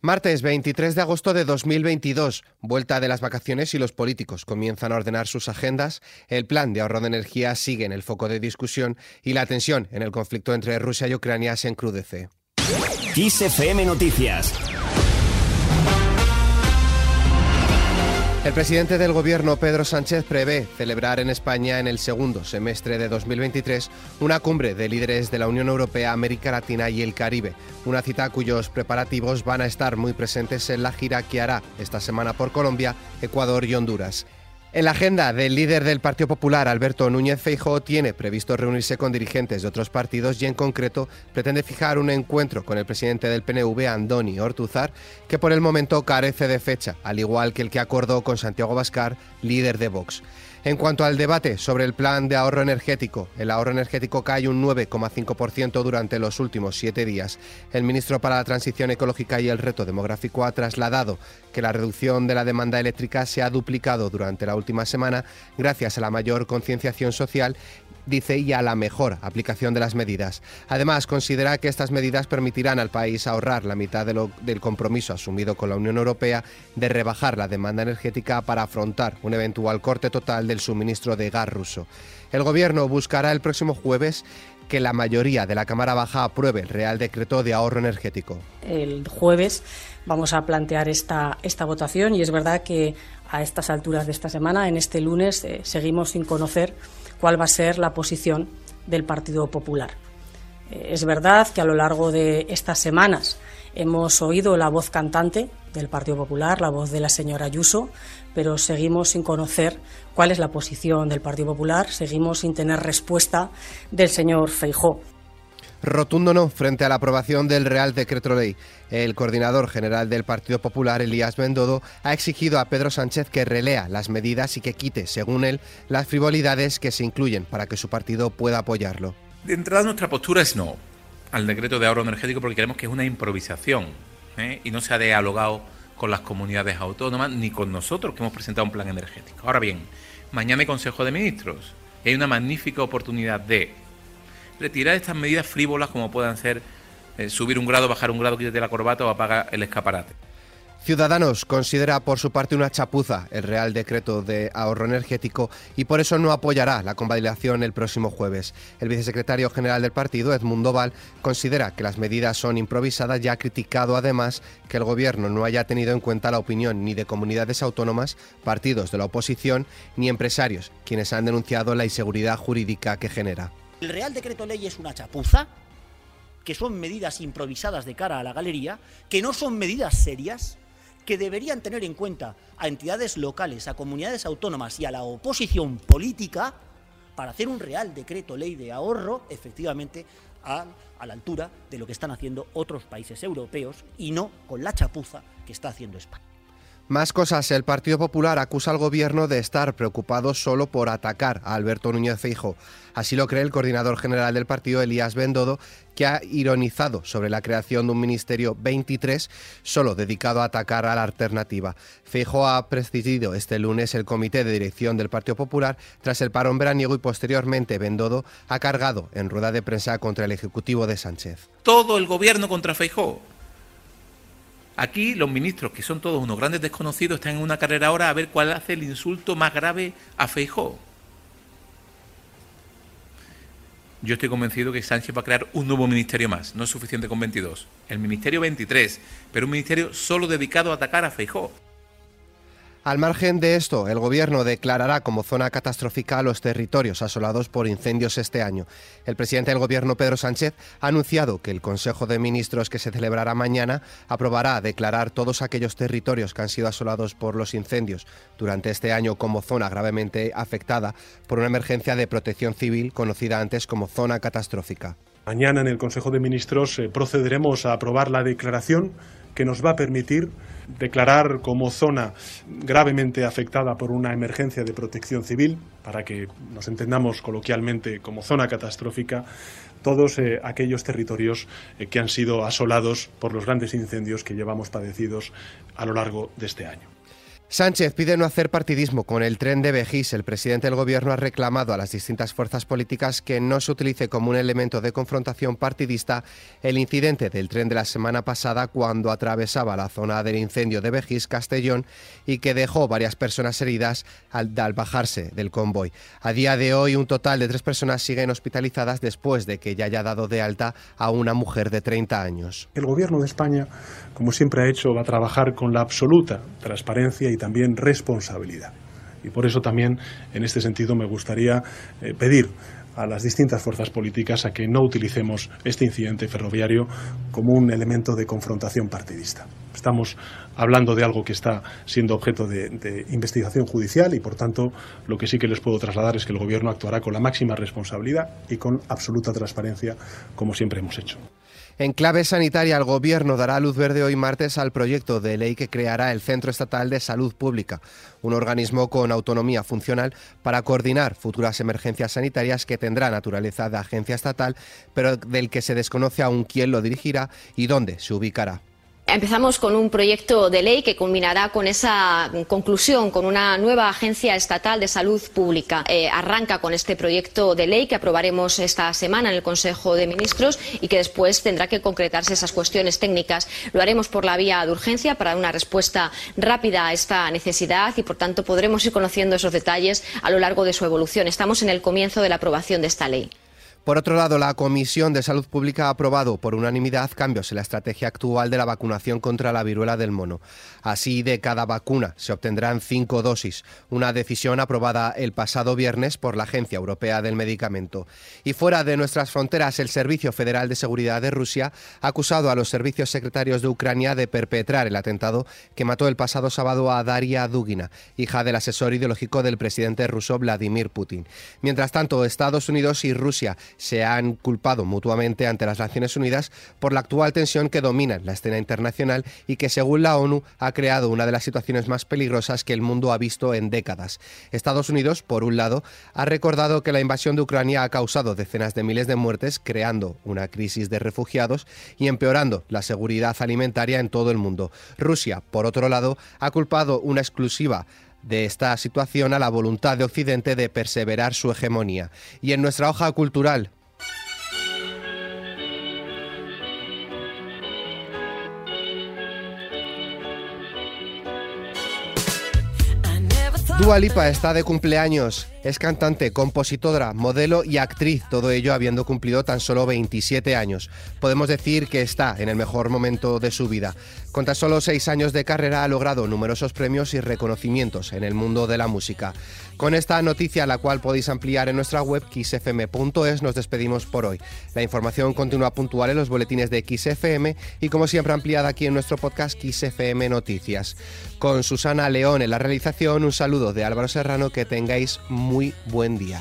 Martes 23 de agosto de 2022, vuelta de las vacaciones y los políticos comienzan a ordenar sus agendas, el plan de ahorro de energía sigue en el foco de discusión y la tensión en el conflicto entre Rusia y Ucrania se encrudece. Noticias El presidente del Gobierno, Pedro Sánchez, prevé celebrar en España en el segundo semestre de 2023 una cumbre de líderes de la Unión Europea, América Latina y el Caribe, una cita cuyos preparativos van a estar muy presentes en la gira que hará esta semana por Colombia, Ecuador y Honduras. En la agenda del líder del Partido Popular, Alberto Núñez Feijóo, tiene previsto reunirse con dirigentes de otros partidos y en concreto pretende fijar un encuentro con el presidente del PNV, Andoni Ortuzar, que por el momento carece de fecha, al igual que el que acordó con Santiago Bascar, líder de Vox. En cuanto al debate sobre el plan de ahorro energético, el ahorro energético cae un 9,5% durante los últimos siete días. El ministro para la Transición Ecológica y el Reto Demográfico ha trasladado que la reducción de la demanda eléctrica se ha duplicado durante la última semana gracias a la mayor concienciación social dice, y a la mejor aplicación de las medidas. Además, considera que estas medidas permitirán al país ahorrar la mitad del compromiso asumido con la Unión Europea de rebajar la demanda energética para afrontar un eventual corte total del suministro de gas ruso. El Gobierno buscará el próximo jueves que la mayoría de la Cámara Baja apruebe el Real Decreto de Ahorro Energético. El jueves vamos a plantear esta, esta votación y es verdad que a estas alturas de esta semana, en este lunes, eh, seguimos sin conocer cuál va a ser la posición del Partido Popular. Eh, es verdad que a lo largo de estas semanas hemos oído la voz cantante del Partido Popular, la voz de la señora Ayuso, pero seguimos sin conocer cuál es la posición del Partido Popular, seguimos sin tener respuesta del señor Feijó. Rotundo no frente a la aprobación del Real Decreto Ley. El coordinador general del Partido Popular, Elías Bendodo, ha exigido a Pedro Sánchez que relea las medidas y que quite, según él, las frivolidades que se incluyen para que su partido pueda apoyarlo. De entrada, nuestra postura es no al decreto de ahorro energético porque creemos que es una improvisación ¿eh? y no se ha dialogado con las comunidades autónomas ni con nosotros que hemos presentado un plan energético. Ahora bien, mañana hay Consejo de Ministros y hay una magnífica oportunidad de retirar estas medidas frívolas como puedan ser eh, subir un grado, bajar un grado, quítate la corbata o apaga el escaparate. Ciudadanos considera por su parte una chapuza el Real Decreto de Ahorro Energético y por eso no apoyará la convalidación el próximo jueves. El vicesecretario general del partido, Edmundo Val, considera que las medidas son improvisadas y ha criticado además que el Gobierno no haya tenido en cuenta la opinión ni de comunidades autónomas, partidos de la oposición ni empresarios, quienes han denunciado la inseguridad jurídica que genera. El Real Decreto Ley es una chapuza, que son medidas improvisadas de cara a la galería, que no son medidas serias, que deberían tener en cuenta a entidades locales, a comunidades autónomas y a la oposición política para hacer un Real Decreto Ley de ahorro, efectivamente, a, la altura de lo que están haciendo otros países europeos y no con la chapuza que está haciendo España. Más cosas, el Partido Popular acusa al gobierno de estar preocupado solo por atacar a Alberto Núñez Feijo. Así lo cree el coordinador general del partido, Elías Bendodo, que ha ironizado sobre la creación de un ministerio 23 solo dedicado a atacar a la alternativa. Feijo ha presidido este lunes el comité de dirección del Partido Popular tras el parón veraniego y posteriormente Bendodo ha cargado en rueda de prensa contra el ejecutivo de Sánchez. Todo el gobierno contra Feijo Aquí los ministros, que son todos unos grandes desconocidos, están en una carrera ahora a ver cuál hace el insulto más grave a Feijó. Yo estoy convencido que Sánchez va a crear un nuevo ministerio más. No es suficiente con 22. El ministerio 23, pero un ministerio solo dedicado a atacar a Feijó. Al margen de esto, el Gobierno declarará como zona catastrófica los territorios asolados por incendios este año. El presidente del Gobierno, Pedro Sánchez, ha anunciado que el Consejo de Ministros que se celebrará mañana aprobará declarar todos aquellos territorios que han sido asolados por los incendios durante este año como zona gravemente afectada por una emergencia de protección civil conocida antes como zona catastrófica. Mañana en el Consejo de Ministros eh, procederemos a aprobar la declaración que nos va a permitir declarar como zona gravemente afectada por una emergencia de protección civil, para que nos entendamos coloquialmente como zona catastrófica, todos eh, aquellos territorios eh, que han sido asolados por los grandes incendios que llevamos padecidos a lo largo de este año. Sánchez pide no hacer partidismo con el tren de Bejís. El presidente del Gobierno ha reclamado a las distintas fuerzas políticas que no se utilice como un elemento de confrontación partidista el incidente del tren de la semana pasada cuando atravesaba la zona del incendio de Bejís, Castellón, y que dejó varias personas heridas al, al bajarse del convoy. A día de hoy, un total de tres personas siguen hospitalizadas después de que ya haya dado de alta a una mujer de 30 años. El Gobierno de España, como siempre ha hecho, va a trabajar con la absoluta transparencia y también responsabilidad. Y por eso también, en este sentido, me gustaría eh, pedir a las distintas fuerzas políticas a que no utilicemos este incidente ferroviario como un elemento de confrontación partidista. Estamos hablando de algo que está siendo objeto de, de, investigación judicial y, por tanto, lo que sí que les puedo trasladar es que el Gobierno actuará con la máxima responsabilidad y con absoluta transparencia, como siempre hemos hecho. En clave sanitaria, el Gobierno dará luz verde hoy martes al proyecto de ley que creará el Centro Estatal de Salud Pública, un organismo con autonomía funcional para coordinar futuras emergencias sanitarias que tendrá naturaleza de agencia estatal, pero del que se desconoce aún quién lo dirigirá y dónde se ubicará. Empezamos con un proyecto de ley que culminará con esa conclusión, con una nueva agencia estatal de salud pública. Eh, arranca con este proyecto de ley que aprobaremos esta semana en el Consejo de Ministros y que después tendrá que concretarse esas cuestiones técnicas. Lo haremos por la vía de urgencia para dar una respuesta rápida a esta necesidad y, por tanto, podremos ir conociendo esos detalles a lo largo de su evolución. Estamos en el comienzo de la aprobación de esta ley. Por otro lado, la Comisión de Salud Pública ha aprobado por unanimidad cambios en la estrategia actual de la vacunación contra la viruela del mono. Así, de cada vacuna se obtendrán cinco dosis, una decisión aprobada el pasado viernes por la Agencia Europea del Medicamento. Y fuera de nuestras fronteras, el Servicio Federal de Seguridad de Rusia ha acusado a los servicios secretarios de Ucrania de perpetrar el atentado que mató el pasado sábado a Daria Dugina, hija del asesor ideológico del presidente ruso Vladimir Putin. Mientras tanto, Estados Unidos y Rusia se han culpado mutuamente ante las Naciones Unidas por la actual tensión que domina la escena internacional y que, según la ONU, ha creado una de las situaciones más peligrosas que el mundo ha visto en décadas. Estados Unidos, por un lado, ha recordado que la invasión de Ucrania ha causado decenas de miles de muertes, creando una crisis de refugiados y empeorando la seguridad alimentaria en todo el mundo. Rusia, por otro lado, ha culpado una exclusiva de esta situación a la voluntad de Occidente de perseverar su hegemonía. Y en nuestra hoja cultural, Dua Lipa está de cumpleaños. Es cantante, compositora, modelo y actriz, todo ello habiendo cumplido tan solo 27 años. Podemos decir que está en el mejor momento de su vida. Con tan solo seis años de carrera ha logrado numerosos premios y reconocimientos en el mundo de la música. Con esta noticia, la cual podéis ampliar en nuestra web xfm.es, nos despedimos por hoy. La información continúa puntual en los boletines de XFM y como siempre ampliada aquí en nuestro podcast XFM Noticias. Con Susana León en la realización, un saludo de Álvaro Serrano, que tengáis muy buen día.